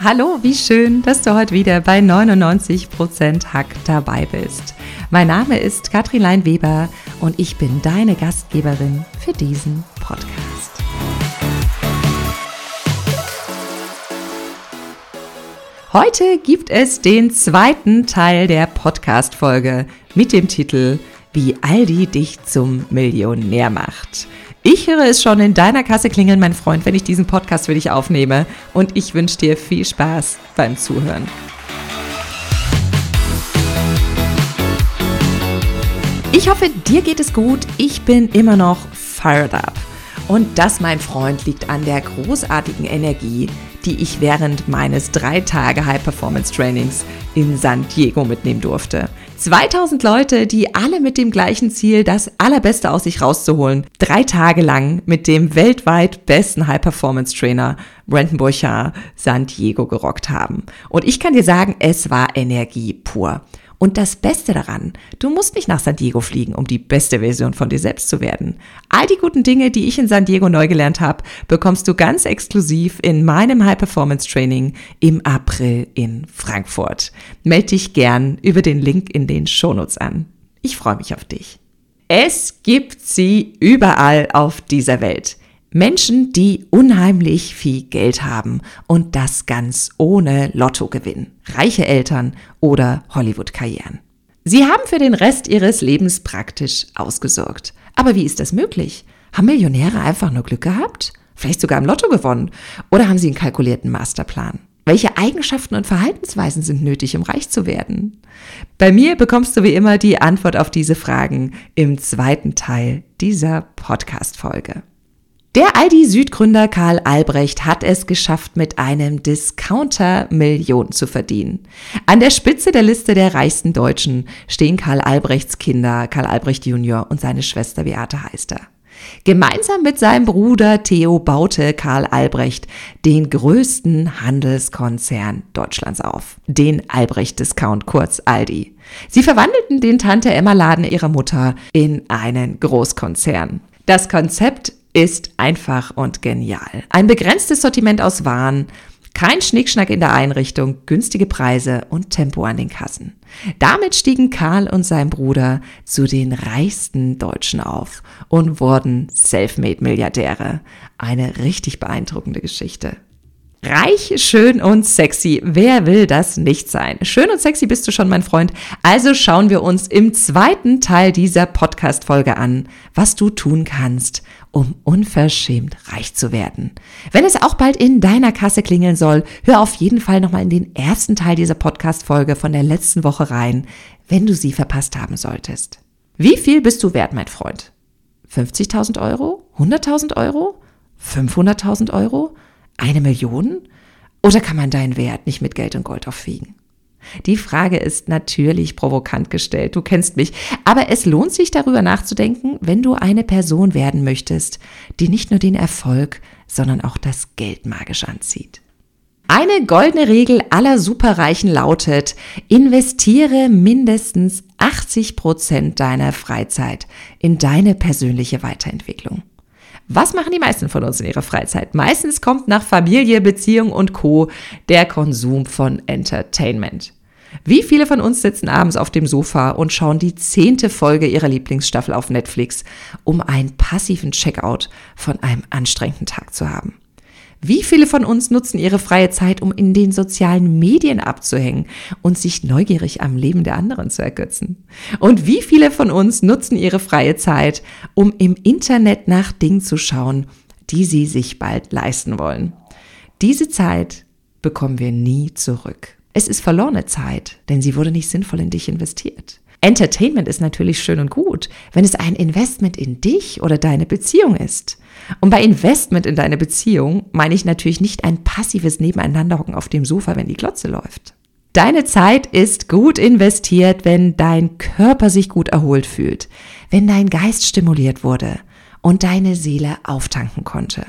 Hallo, wie schön, dass du heute wieder bei 99% Hack dabei bist. Mein Name ist Katrin Lein-Weber und ich bin deine Gastgeberin für diesen Podcast. Heute gibt es den zweiten Teil der Podcast-Folge mit dem Titel Wie Aldi dich zum Millionär macht. Ich höre es schon in deiner Kasse klingeln, mein Freund, wenn ich diesen Podcast für dich aufnehme. Und ich wünsche dir viel Spaß beim Zuhören. Ich hoffe, dir geht es gut. Ich bin immer noch fired up. Und das, mein Freund, liegt an der großartigen Energie, die ich während meines drei Tage High Performance Trainings in San Diego mitnehmen durfte. 2000 Leute, die alle mit dem gleichen Ziel, das Allerbeste aus sich rauszuholen, drei Tage lang mit dem weltweit besten High Performance Trainer Brandon Burchard San Diego gerockt haben. Und ich kann dir sagen, es war Energie pur. Und das Beste daran, du musst nicht nach San Diego fliegen, um die beste Version von dir selbst zu werden. All die guten Dinge, die ich in San Diego neu gelernt habe, bekommst du ganz exklusiv in meinem High Performance Training im April in Frankfurt. Meld dich gern über den Link in den Shownotes an. Ich freue mich auf dich. Es gibt sie überall auf dieser Welt. Menschen, die unheimlich viel Geld haben und das ganz ohne Lottogewinn, reiche Eltern oder Hollywood-Karrieren. Sie haben für den Rest ihres Lebens praktisch ausgesorgt. Aber wie ist das möglich? Haben Millionäre einfach nur Glück gehabt? Vielleicht sogar im Lotto gewonnen? Oder haben sie einen kalkulierten Masterplan? Welche Eigenschaften und Verhaltensweisen sind nötig, um reich zu werden? Bei mir bekommst du wie immer die Antwort auf diese Fragen im zweiten Teil dieser Podcast-Folge. Der Aldi-Südgründer Karl Albrecht hat es geschafft, mit einem Discounter Millionen zu verdienen. An der Spitze der Liste der reichsten Deutschen stehen Karl Albrechts Kinder, Karl Albrecht Junior und seine Schwester Beate Heister. Gemeinsam mit seinem Bruder Theo baute Karl Albrecht den größten Handelskonzern Deutschlands auf, den Albrecht Discount, kurz Aldi. Sie verwandelten den Tante Emma Laden ihrer Mutter in einen Großkonzern. Das Konzept ist einfach und genial. Ein begrenztes Sortiment aus Waren, kein Schnickschnack in der Einrichtung, günstige Preise und Tempo an den Kassen. Damit stiegen Karl und sein Bruder zu den reichsten Deutschen auf und wurden Selfmade-Milliardäre. Eine richtig beeindruckende Geschichte. Reich, schön und sexy. Wer will das nicht sein? Schön und sexy bist du schon, mein Freund. Also schauen wir uns im zweiten Teil dieser Podcast-Folge an, was du tun kannst, um unverschämt reich zu werden. Wenn es auch bald in deiner Kasse klingeln soll, hör auf jeden Fall nochmal in den ersten Teil dieser Podcast-Folge von der letzten Woche rein, wenn du sie verpasst haben solltest. Wie viel bist du wert, mein Freund? 50.000 Euro? 100.000 Euro? 500.000 Euro? Eine Million? Oder kann man deinen Wert nicht mit Geld und Gold aufwiegen? Die Frage ist natürlich provokant gestellt, du kennst mich, aber es lohnt sich darüber nachzudenken, wenn du eine Person werden möchtest, die nicht nur den Erfolg, sondern auch das Geld magisch anzieht. Eine goldene Regel aller Superreichen lautet, investiere mindestens 80 Prozent deiner Freizeit in deine persönliche Weiterentwicklung. Was machen die meisten von uns in ihrer Freizeit? Meistens kommt nach Familie, Beziehung und Co. der Konsum von Entertainment. Wie viele von uns sitzen abends auf dem Sofa und schauen die zehnte Folge ihrer Lieblingsstaffel auf Netflix, um einen passiven Checkout von einem anstrengenden Tag zu haben? Wie viele von uns nutzen ihre freie Zeit, um in den sozialen Medien abzuhängen und sich neugierig am Leben der anderen zu ergötzen? Und wie viele von uns nutzen ihre freie Zeit, um im Internet nach Dingen zu schauen, die sie sich bald leisten wollen? Diese Zeit bekommen wir nie zurück. Es ist verlorene Zeit, denn sie wurde nicht sinnvoll in dich investiert. Entertainment ist natürlich schön und gut, wenn es ein Investment in dich oder deine Beziehung ist. Und bei Investment in deine Beziehung meine ich natürlich nicht ein passives Nebeneinanderhocken auf dem Sofa, wenn die Glotze läuft. Deine Zeit ist gut investiert, wenn dein Körper sich gut erholt fühlt, wenn dein Geist stimuliert wurde und deine Seele auftanken konnte.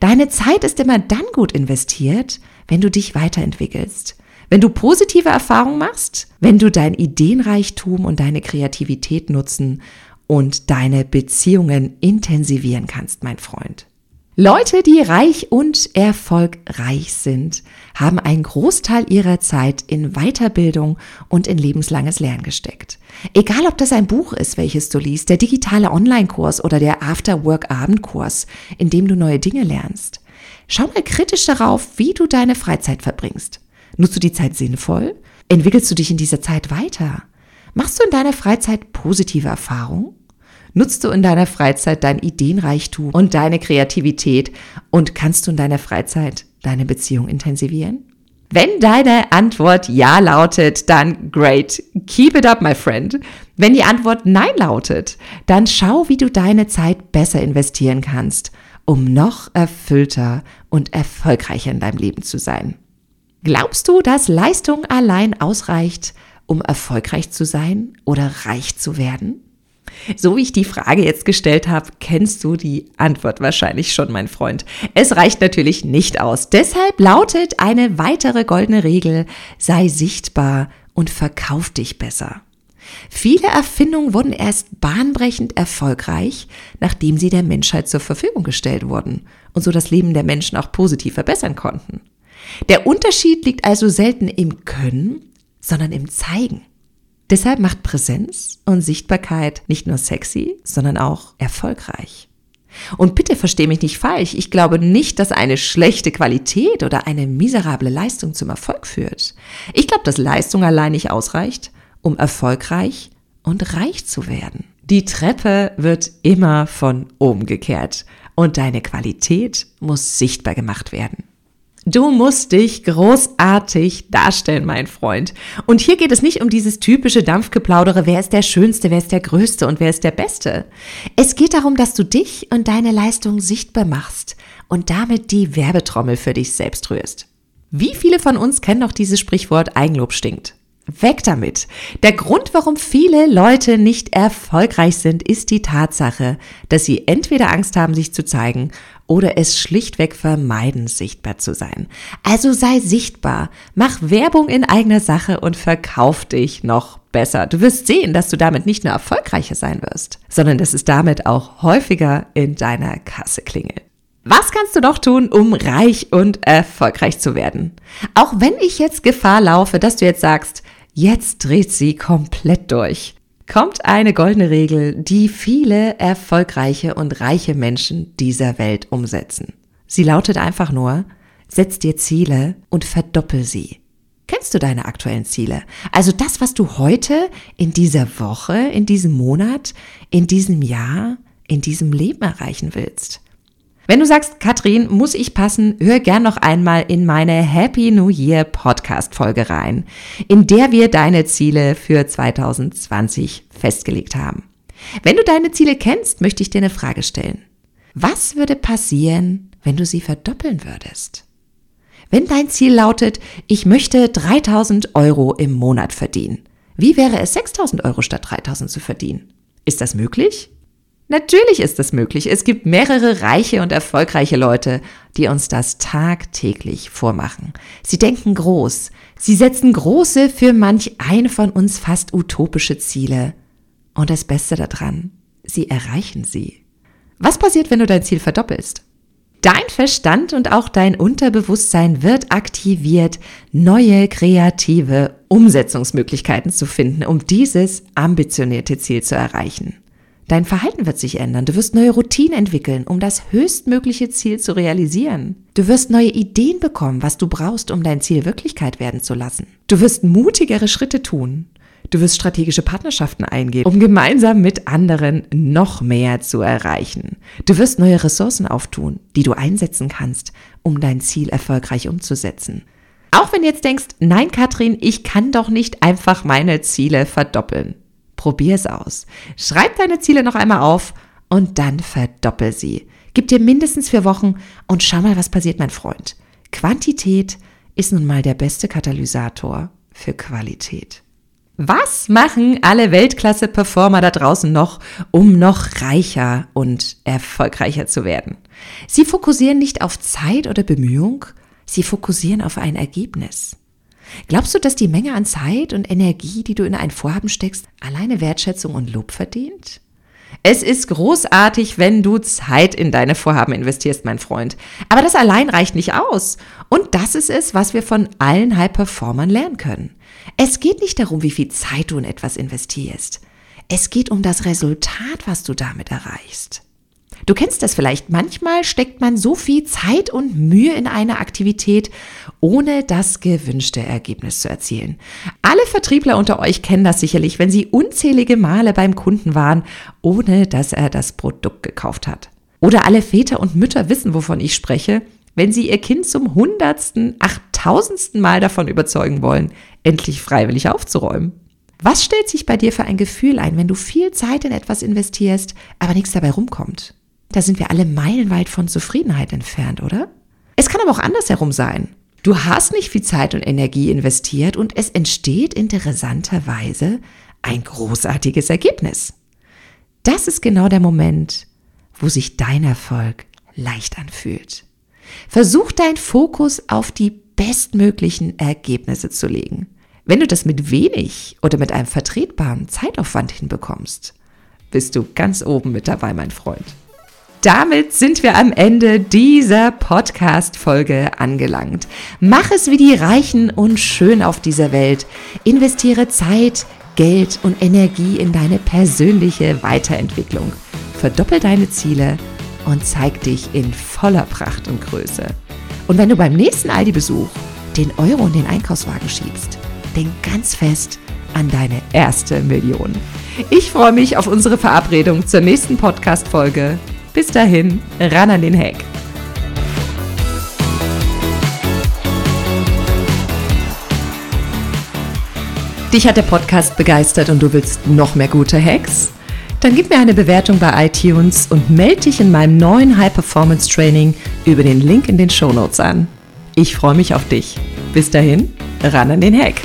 Deine Zeit ist immer dann gut investiert, wenn du dich weiterentwickelst, wenn du positive Erfahrungen machst, wenn du dein Ideenreichtum und deine Kreativität nutzen und deine Beziehungen intensivieren kannst, mein Freund. Leute, die reich und erfolgreich sind, haben einen Großteil ihrer Zeit in Weiterbildung und in lebenslanges Lernen gesteckt. Egal, ob das ein Buch ist, welches du liest, der digitale Online-Kurs oder der After-Work-Abendkurs, in dem du neue Dinge lernst. Schau mal kritisch darauf, wie du deine Freizeit verbringst. Nutzt du die Zeit sinnvoll? Entwickelst du dich in dieser Zeit weiter? Machst du in deiner Freizeit positive Erfahrungen? Nutzt du in deiner Freizeit dein Ideenreichtum und deine Kreativität und kannst du in deiner Freizeit deine Beziehung intensivieren? Wenn deine Antwort Ja lautet, dann great. Keep it up, my friend. Wenn die Antwort Nein lautet, dann schau, wie du deine Zeit besser investieren kannst, um noch erfüllter und erfolgreicher in deinem Leben zu sein. Glaubst du, dass Leistung allein ausreicht, um erfolgreich zu sein oder reich zu werden? So wie ich die Frage jetzt gestellt habe, kennst du die Antwort wahrscheinlich schon, mein Freund. Es reicht natürlich nicht aus. Deshalb lautet eine weitere goldene Regel, sei sichtbar und verkauf dich besser. Viele Erfindungen wurden erst bahnbrechend erfolgreich, nachdem sie der Menschheit zur Verfügung gestellt wurden und so das Leben der Menschen auch positiv verbessern konnten. Der Unterschied liegt also selten im Können, sondern im Zeigen. Deshalb macht Präsenz und Sichtbarkeit nicht nur sexy, sondern auch erfolgreich. Und bitte versteh mich nicht falsch, ich glaube nicht, dass eine schlechte Qualität oder eine miserable Leistung zum Erfolg führt. Ich glaube, dass Leistung allein nicht ausreicht, um erfolgreich und reich zu werden. Die Treppe wird immer von oben gekehrt und deine Qualität muss sichtbar gemacht werden. Du musst dich großartig darstellen, mein Freund. Und hier geht es nicht um dieses typische Dampfgeplaudere, wer ist der Schönste, wer ist der Größte und wer ist der Beste. Es geht darum, dass du dich und deine Leistung sichtbar machst und damit die Werbetrommel für dich selbst rührst. Wie viele von uns kennen noch dieses Sprichwort Eigenlob stinkt? Weg damit. Der Grund, warum viele Leute nicht erfolgreich sind, ist die Tatsache, dass sie entweder Angst haben, sich zu zeigen oder es schlichtweg vermeiden, sichtbar zu sein. Also sei sichtbar, mach Werbung in eigener Sache und verkauf dich noch besser. Du wirst sehen, dass du damit nicht nur erfolgreicher sein wirst, sondern dass es damit auch häufiger in deiner Kasse klingelt. Was kannst du noch tun, um reich und erfolgreich zu werden? Auch wenn ich jetzt Gefahr laufe, dass du jetzt sagst, jetzt dreht sie komplett durch kommt eine goldene Regel, die viele erfolgreiche und reiche Menschen dieser Welt umsetzen. Sie lautet einfach nur, setz dir Ziele und verdoppel sie. Kennst du deine aktuellen Ziele? Also das, was du heute, in dieser Woche, in diesem Monat, in diesem Jahr, in diesem Leben erreichen willst. Wenn du sagst, Katrin, muss ich passen, hör gern noch einmal in meine Happy New Year Podcast Folge rein, in der wir deine Ziele für 2020 festgelegt haben. Wenn du deine Ziele kennst, möchte ich dir eine Frage stellen. Was würde passieren, wenn du sie verdoppeln würdest? Wenn dein Ziel lautet, ich möchte 3000 Euro im Monat verdienen, wie wäre es 6000 Euro statt 3000 zu verdienen? Ist das möglich? Natürlich ist das möglich. Es gibt mehrere reiche und erfolgreiche Leute, die uns das tagtäglich vormachen. Sie denken groß. Sie setzen große, für manch ein von uns fast utopische Ziele. Und das Beste daran, sie erreichen sie. Was passiert, wenn du dein Ziel verdoppelst? Dein Verstand und auch dein Unterbewusstsein wird aktiviert, neue kreative Umsetzungsmöglichkeiten zu finden, um dieses ambitionierte Ziel zu erreichen. Dein Verhalten wird sich ändern. Du wirst neue Routinen entwickeln, um das höchstmögliche Ziel zu realisieren. Du wirst neue Ideen bekommen, was du brauchst, um dein Ziel Wirklichkeit werden zu lassen. Du wirst mutigere Schritte tun. Du wirst strategische Partnerschaften eingehen, um gemeinsam mit anderen noch mehr zu erreichen. Du wirst neue Ressourcen auftun, die du einsetzen kannst, um dein Ziel erfolgreich umzusetzen. Auch wenn du jetzt denkst, nein, Katrin, ich kann doch nicht einfach meine Ziele verdoppeln. Probier es aus. Schreib deine Ziele noch einmal auf und dann verdoppel sie. Gib dir mindestens vier Wochen und schau mal, was passiert, mein Freund. Quantität ist nun mal der beste Katalysator für Qualität. Was machen alle Weltklasse-Performer da draußen noch, um noch reicher und erfolgreicher zu werden? Sie fokussieren nicht auf Zeit oder Bemühung, sie fokussieren auf ein Ergebnis. Glaubst du, dass die Menge an Zeit und Energie, die du in ein Vorhaben steckst, alleine Wertschätzung und Lob verdient? Es ist großartig, wenn du Zeit in deine Vorhaben investierst, mein Freund. Aber das allein reicht nicht aus. Und das ist es, was wir von allen High-Performern lernen können. Es geht nicht darum, wie viel Zeit du in etwas investierst. Es geht um das Resultat, was du damit erreichst. Du kennst das vielleicht. Manchmal steckt man so viel Zeit und Mühe in eine Aktivität, ohne das gewünschte Ergebnis zu erzielen. Alle Vertriebler unter euch kennen das sicherlich, wenn sie unzählige Male beim Kunden waren, ohne dass er das Produkt gekauft hat. Oder alle Väter und Mütter wissen, wovon ich spreche, wenn sie ihr Kind zum hundertsten, achttausendsten Mal davon überzeugen wollen, endlich freiwillig aufzuräumen. Was stellt sich bei dir für ein Gefühl ein, wenn du viel Zeit in etwas investierst, aber nichts dabei rumkommt? Da sind wir alle meilenweit von Zufriedenheit entfernt, oder? Es kann aber auch andersherum sein. Du hast nicht viel Zeit und Energie investiert und es entsteht interessanterweise ein großartiges Ergebnis. Das ist genau der Moment, wo sich dein Erfolg leicht anfühlt. Versuch deinen Fokus auf die bestmöglichen Ergebnisse zu legen. Wenn du das mit wenig oder mit einem vertretbaren Zeitaufwand hinbekommst, bist du ganz oben mit dabei, mein Freund damit sind wir am Ende dieser Podcast-Folge angelangt. Mach es wie die Reichen und schön auf dieser Welt. Investiere Zeit, Geld und Energie in deine persönliche Weiterentwicklung. Verdoppel deine Ziele und zeig dich in voller Pracht und Größe. Und wenn du beim nächsten Aldi-Besuch den Euro in den Einkaufswagen schiebst, denk ganz fest an deine erste Million. Ich freue mich auf unsere Verabredung zur nächsten Podcast-Folge. Bis dahin, ran an den Hack. Dich hat der Podcast begeistert und du willst noch mehr gute Hacks? Dann gib mir eine Bewertung bei iTunes und melde dich in meinem neuen High Performance Training über den Link in den Show Notes an. Ich freue mich auf dich. Bis dahin, ran an den Hack.